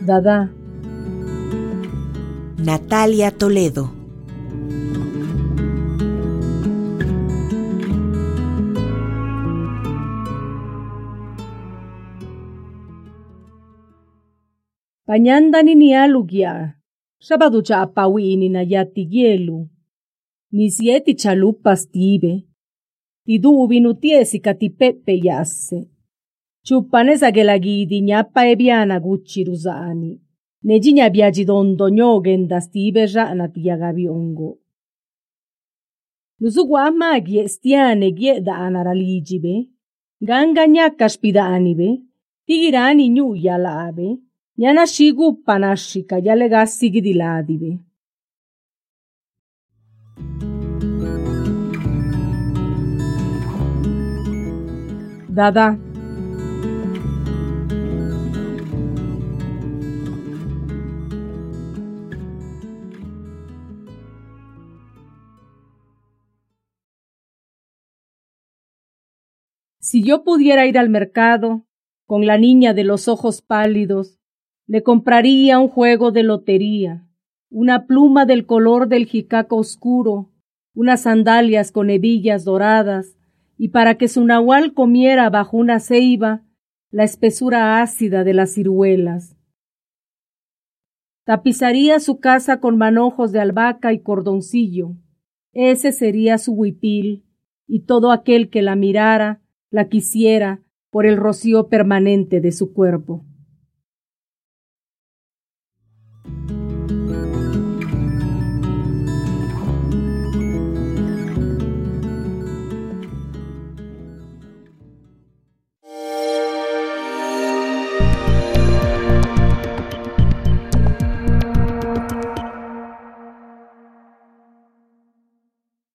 Dada. Natalia Toledo. Panyanda ni alugia. Sabado cha apawini na yati yelu. Ni sieti chalupas tibe. Tidubi nutiesi katipepe yasse. cupanesakela kiti nyapa epiana kuchiluzaani neci nyapia citondo nyo okenda stiipexa na tiyaka biongo lusuku amaakiye stiaane kiedaanara liicipe nkanka nyaka spidaanipe tikiraani nyu yalaape nyana xikupanaxika yaleka sikitilaatipe Dada, Si yo pudiera ir al mercado con la niña de los ojos pálidos, le compraría un juego de lotería, una pluma del color del jicaco oscuro, unas sandalias con hebillas doradas, y para que su nahual comiera bajo una ceiba la espesura ácida de las ciruelas. Tapizaría su casa con manojos de albahaca y cordoncillo. Ese sería su huipil, y todo aquel que la mirara la quisiera por el rocío permanente de su cuerpo.